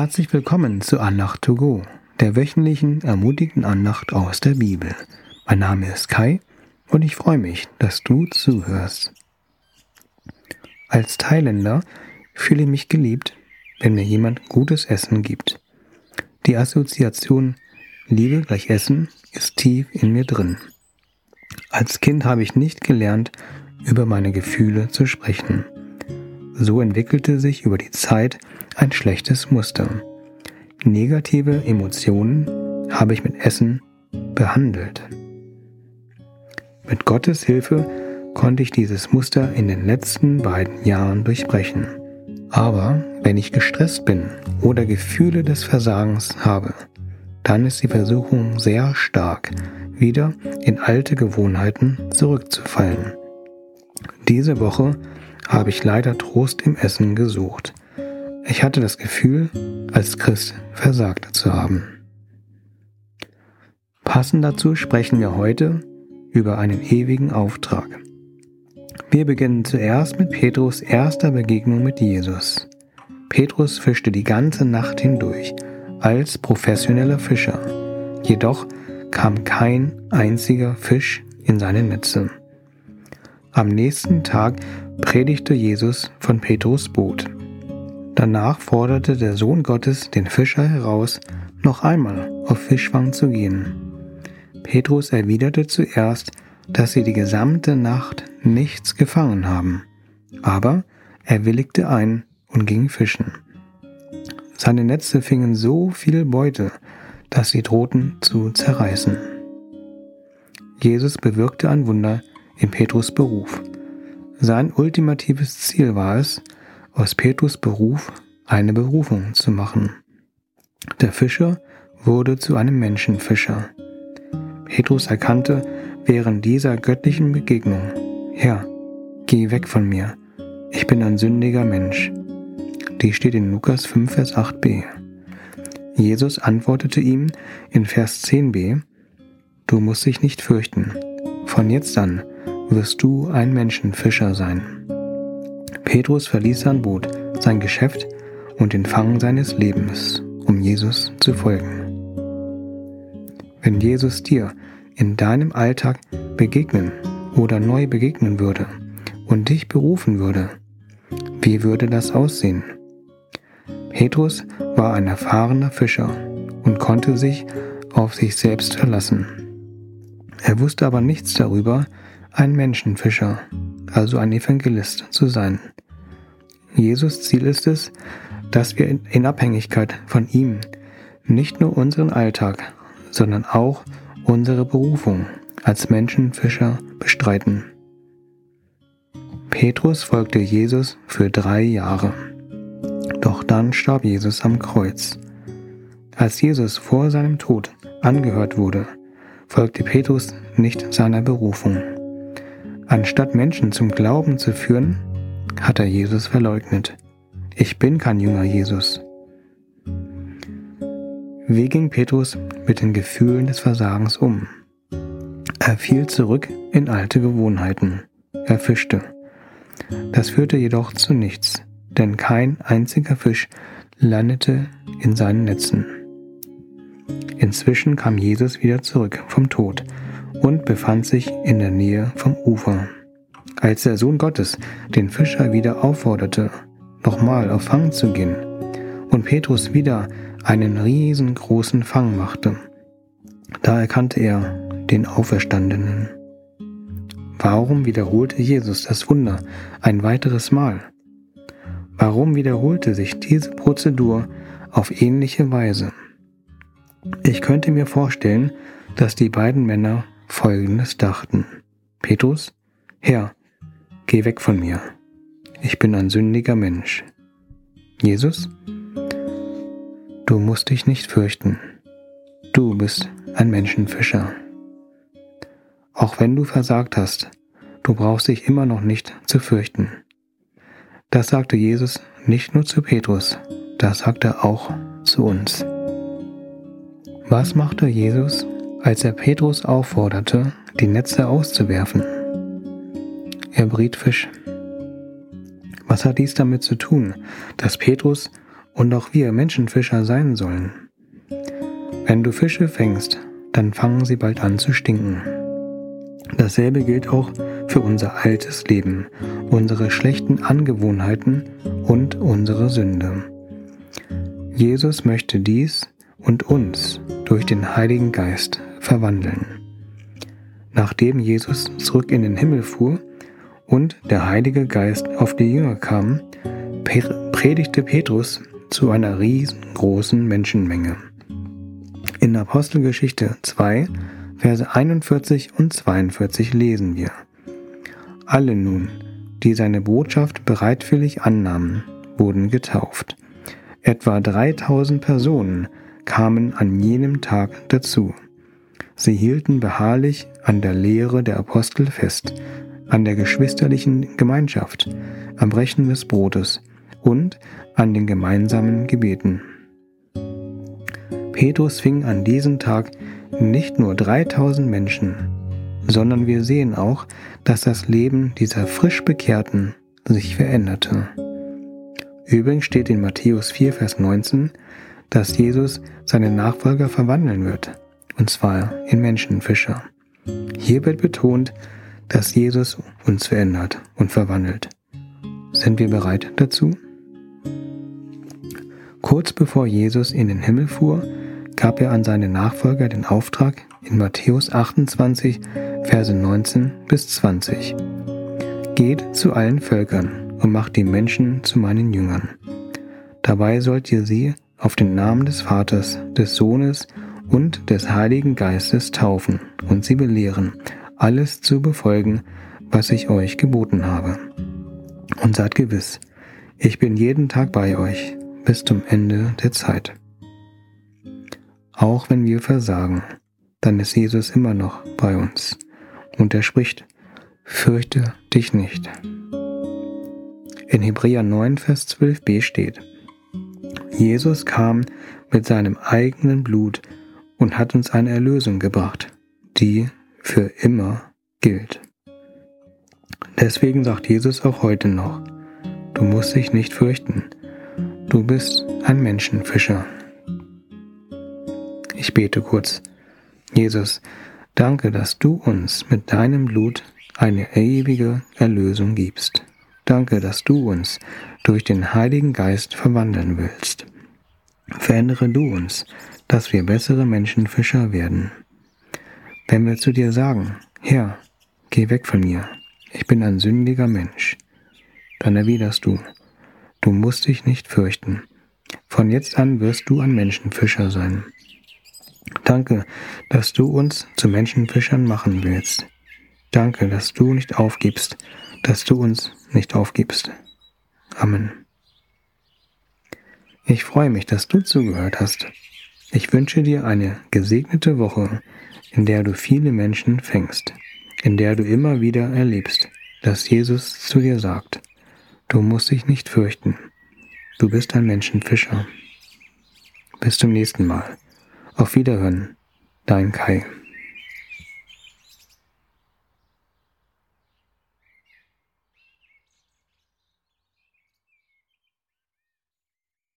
Herzlich willkommen zu Andacht to go, der wöchentlichen ermutigenden Andacht aus der Bibel. Mein Name ist Kai und ich freue mich, dass du zuhörst. Als Thailänder fühle ich mich geliebt, wenn mir jemand gutes Essen gibt. Die Assoziation Liebe gleich Essen ist tief in mir drin. Als Kind habe ich nicht gelernt, über meine Gefühle zu sprechen. So entwickelte sich über die Zeit ein schlechtes Muster. Negative Emotionen habe ich mit Essen behandelt. Mit Gottes Hilfe konnte ich dieses Muster in den letzten beiden Jahren durchbrechen. Aber wenn ich gestresst bin oder Gefühle des Versagens habe, dann ist die Versuchung sehr stark, wieder in alte Gewohnheiten zurückzufallen. Diese Woche habe ich leider Trost im Essen gesucht. Ich hatte das Gefühl, als Christ versagt zu haben. Passend dazu sprechen wir heute über einen ewigen Auftrag. Wir beginnen zuerst mit Petrus erster Begegnung mit Jesus. Petrus fischte die ganze Nacht hindurch als professioneller Fischer. Jedoch kam kein einziger Fisch in seine Netze. Am nächsten Tag predigte Jesus von Petrus Boot. Danach forderte der Sohn Gottes den Fischer heraus, noch einmal auf Fischfang zu gehen. Petrus erwiderte zuerst, dass sie die gesamte Nacht nichts gefangen haben. Aber er willigte ein und ging fischen. Seine Netze fingen so viel Beute, dass sie drohten zu zerreißen. Jesus bewirkte ein Wunder in Petrus Beruf. Sein ultimatives Ziel war es, aus Petrus Beruf eine Berufung zu machen. Der Fischer wurde zu einem Menschenfischer. Petrus erkannte während dieser göttlichen Begegnung, Herr, geh weg von mir, ich bin ein sündiger Mensch. Die steht in Lukas 5, Vers 8b. Jesus antwortete ihm in Vers 10b, Du musst dich nicht fürchten, von jetzt an wirst du ein Menschenfischer sein. Petrus verließ sein Boot, sein Geschäft und den Fang seines Lebens, um Jesus zu folgen. Wenn Jesus dir in deinem Alltag begegnen oder neu begegnen würde und dich berufen würde, wie würde das aussehen? Petrus war ein erfahrener Fischer und konnte sich auf sich selbst verlassen. Er wusste aber nichts darüber, ein Menschenfischer, also ein Evangelist zu sein. Jesus Ziel ist es, dass wir in Abhängigkeit von ihm nicht nur unseren Alltag, sondern auch unsere Berufung als Menschenfischer bestreiten. Petrus folgte Jesus für drei Jahre. Doch dann starb Jesus am Kreuz. Als Jesus vor seinem Tod angehört wurde, folgte Petrus nicht seiner Berufung. Anstatt Menschen zum Glauben zu führen, hat er Jesus verleugnet. Ich bin kein Jünger Jesus. Wie ging Petrus mit den Gefühlen des Versagens um? Er fiel zurück in alte Gewohnheiten. Er fischte. Das führte jedoch zu nichts, denn kein einziger Fisch landete in seinen Netzen. Inzwischen kam Jesus wieder zurück vom Tod und befand sich in der Nähe vom Ufer. Als der Sohn Gottes den Fischer wieder aufforderte, nochmal auf Fang zu gehen, und Petrus wieder einen riesengroßen Fang machte, da erkannte er den Auferstandenen. Warum wiederholte Jesus das Wunder ein weiteres Mal? Warum wiederholte sich diese Prozedur auf ähnliche Weise? Ich könnte mir vorstellen, dass die beiden Männer Folgendes dachten. Petrus, Herr, geh weg von mir. Ich bin ein sündiger Mensch. Jesus, du musst dich nicht fürchten. Du bist ein Menschenfischer. Auch wenn du versagt hast, du brauchst dich immer noch nicht zu fürchten. Das sagte Jesus nicht nur zu Petrus, das sagte er auch zu uns. Was machte Jesus, als er Petrus aufforderte, die Netze auszuwerfen? Er briet Fisch. Was hat dies damit zu tun, dass Petrus und auch wir Menschenfischer sein sollen. Wenn du Fische fängst, dann fangen sie bald an zu stinken. Dasselbe gilt auch für unser altes Leben, unsere schlechten Angewohnheiten und unsere Sünde. Jesus möchte dies und uns durch den Heiligen Geist verwandeln. Nachdem Jesus zurück in den Himmel fuhr und der Heilige Geist auf die Jünger kam, predigte Petrus zu einer riesengroßen Menschenmenge. In Apostelgeschichte 2, Verse 41 und 42 lesen wir. Alle nun, die seine Botschaft bereitwillig annahmen, wurden getauft. Etwa 3000 Personen kamen an jenem Tag dazu. Sie hielten beharrlich an der Lehre der Apostel fest, an der geschwisterlichen Gemeinschaft, am Brechen des Brotes und an den gemeinsamen Gebeten. Petrus fing an diesem Tag nicht nur 3000 Menschen, sondern wir sehen auch, dass das Leben dieser frisch Bekehrten sich veränderte. Übrigens steht in Matthäus 4, Vers 19, dass Jesus seine Nachfolger verwandeln wird, und zwar in Menschenfischer. Hier wird betont, dass Jesus uns verändert und verwandelt. Sind wir bereit dazu? Kurz bevor Jesus in den Himmel fuhr, gab er an seine Nachfolger den Auftrag in Matthäus 28, Verse 19 bis 20. Geht zu allen Völkern und macht die Menschen zu meinen Jüngern. Dabei sollt ihr sie auf den Namen des Vaters, des Sohnes und des Heiligen Geistes taufen und sie belehren, alles zu befolgen, was ich euch geboten habe. Und seid gewiss, ich bin jeden Tag bei euch bis zum Ende der Zeit. Auch wenn wir versagen, dann ist Jesus immer noch bei uns und er spricht, fürchte dich nicht. In Hebräer 9, Vers 12b steht, Jesus kam mit seinem eigenen Blut und hat uns eine Erlösung gebracht, die für immer gilt. Deswegen sagt Jesus auch heute noch, du musst dich nicht fürchten, du bist ein Menschenfischer. Ich bete kurz. Jesus, danke, dass du uns mit deinem Blut eine ewige Erlösung gibst. Danke, dass du uns durch den Heiligen Geist verwandeln willst. Verändere du uns, dass wir bessere Menschenfischer werden. Wenn wir zu dir sagen, Herr, geh weg von mir, ich bin ein sündiger Mensch, dann erwiderst du, du musst dich nicht fürchten. Von jetzt an wirst du ein Menschenfischer sein. Danke, dass du uns zu Menschenfischern machen willst. Danke, dass du nicht aufgibst, dass du uns nicht aufgibst. Amen. Ich freue mich, dass du zugehört hast. Ich wünsche dir eine gesegnete Woche, in der du viele Menschen fängst, in der du immer wieder erlebst, dass Jesus zu dir sagt, du musst dich nicht fürchten, du bist ein Menschenfischer. Bis zum nächsten Mal. Auf Wiederhören, dein Kai.